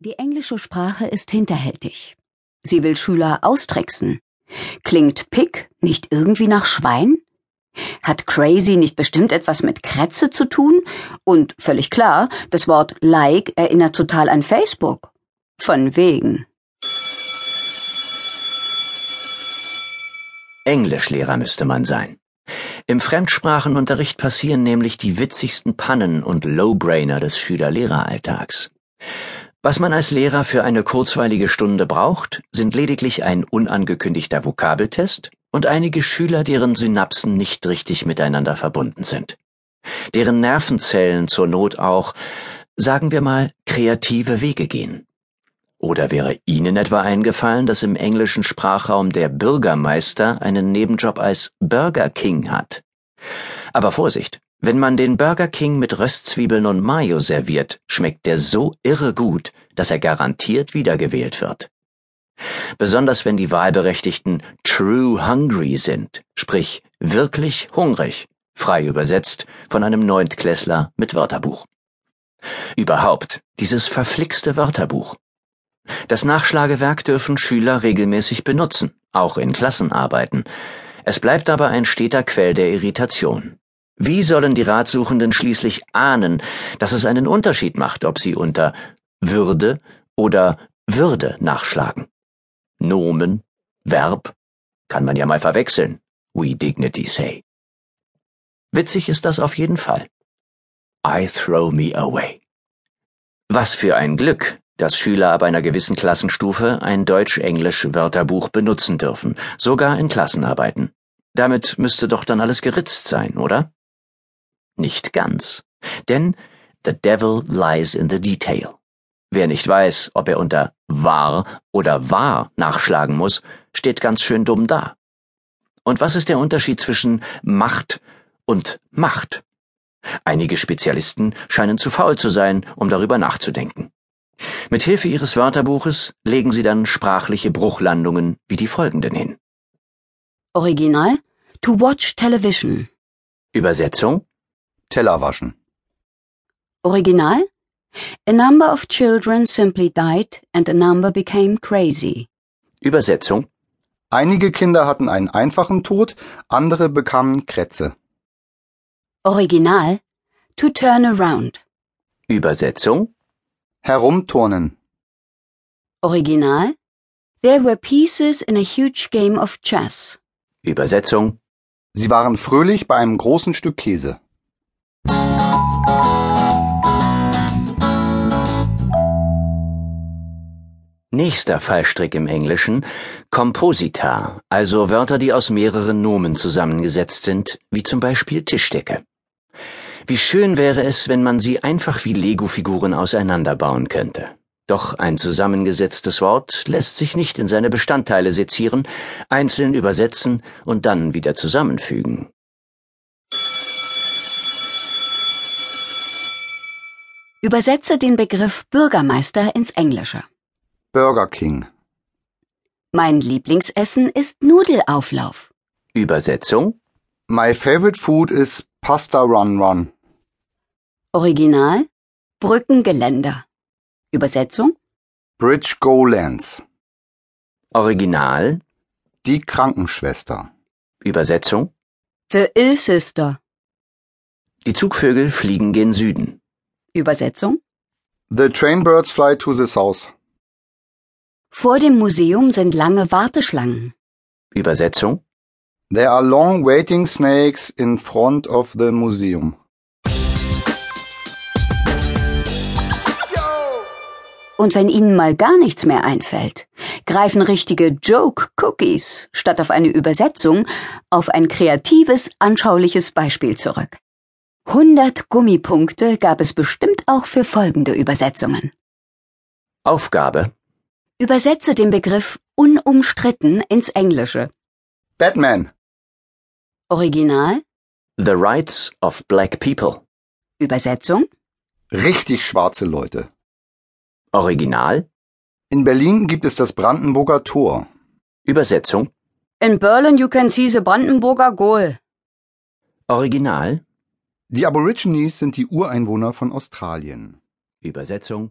Die englische Sprache ist hinterhältig. Sie will Schüler austricksen. Klingt Pick nicht irgendwie nach Schwein? Hat crazy nicht bestimmt etwas mit Krätze zu tun? Und völlig klar, das Wort like erinnert total an Facebook. Von wegen. Englischlehrer müsste man sein. Im Fremdsprachenunterricht passieren nämlich die witzigsten Pannen und Lowbrainer des Schüler-Lehrer-Alltags. Was man als Lehrer für eine kurzweilige Stunde braucht, sind lediglich ein unangekündigter Vokabeltest und einige Schüler, deren Synapsen nicht richtig miteinander verbunden sind. Deren Nervenzellen zur Not auch, sagen wir mal, kreative Wege gehen. Oder wäre Ihnen etwa eingefallen, dass im englischen Sprachraum der Bürgermeister einen Nebenjob als Burger King hat? Aber Vorsicht, wenn man den Burger King mit Röstzwiebeln und Mayo serviert, schmeckt der so irre gut, dass er garantiert wiedergewählt wird. Besonders wenn die Wahlberechtigten true hungry sind, sprich wirklich hungrig, frei übersetzt von einem Neuntklässler mit Wörterbuch. Überhaupt, dieses verflixte Wörterbuch. Das Nachschlagewerk dürfen Schüler regelmäßig benutzen, auch in Klassenarbeiten. Es bleibt aber ein steter Quell der Irritation. Wie sollen die Ratsuchenden schließlich ahnen, dass es einen Unterschied macht, ob sie unter Würde oder Würde nachschlagen? Nomen, Verb, kann man ja mal verwechseln, we dignity say. Witzig ist das auf jeden Fall. I throw me away. Was für ein Glück, dass Schüler ab einer gewissen Klassenstufe ein Deutsch-Englisch-Wörterbuch benutzen dürfen, sogar in Klassenarbeiten. Damit müsste doch dann alles geritzt sein, oder? Nicht ganz. Denn the devil lies in the detail. Wer nicht weiß, ob er unter war oder war nachschlagen muss, steht ganz schön dumm da. Und was ist der Unterschied zwischen Macht und Macht? Einige Spezialisten scheinen zu faul zu sein, um darüber nachzudenken. Mit Hilfe ihres Wörterbuches legen sie dann sprachliche Bruchlandungen wie die folgenden hin. Original To watch television. Übersetzung Teller waschen. Original A number of children simply died and a number became crazy. Übersetzung Einige Kinder hatten einen einfachen Tod, andere bekamen Krätze. Original To turn around. Übersetzung Herumturnen. Original There were pieces in a huge game of chess. Übersetzung Sie waren fröhlich bei einem großen Stück Käse. Nächster Fallstrick im Englischen Komposita, also Wörter, die aus mehreren Nomen zusammengesetzt sind, wie zum Beispiel Tischdecke. Wie schön wäre es, wenn man sie einfach wie Lego-Figuren auseinanderbauen könnte. Doch ein zusammengesetztes Wort lässt sich nicht in seine Bestandteile sezieren, einzeln übersetzen und dann wieder zusammenfügen. Übersetze den Begriff Bürgermeister ins Englische. Burger King. Mein Lieblingsessen ist Nudelauflauf. Übersetzung My favorite food is pasta run run. Original Brückengeländer. Übersetzung Bridge Go Lands. Original Die Krankenschwester. Übersetzung The Ill Sister. Die Zugvögel fliegen gen Süden. Übersetzung The train birds fly to the south. Vor dem Museum sind lange Warteschlangen. Übersetzung There are long waiting snakes in front of the museum. Und wenn Ihnen mal gar nichts mehr einfällt, greifen richtige Joke-Cookies statt auf eine Übersetzung auf ein kreatives, anschauliches Beispiel zurück. 100 Gummipunkte gab es bestimmt auch für folgende Übersetzungen. Aufgabe Übersetze den Begriff unumstritten ins Englische. Batman. Original, The Rights of Black People. Übersetzung, Richtig schwarze Leute. Original In Berlin gibt es das Brandenburger Tor. Übersetzung In Berlin you can see the Brandenburger Goal. Original Die Aborigines sind die Ureinwohner von Australien. Übersetzung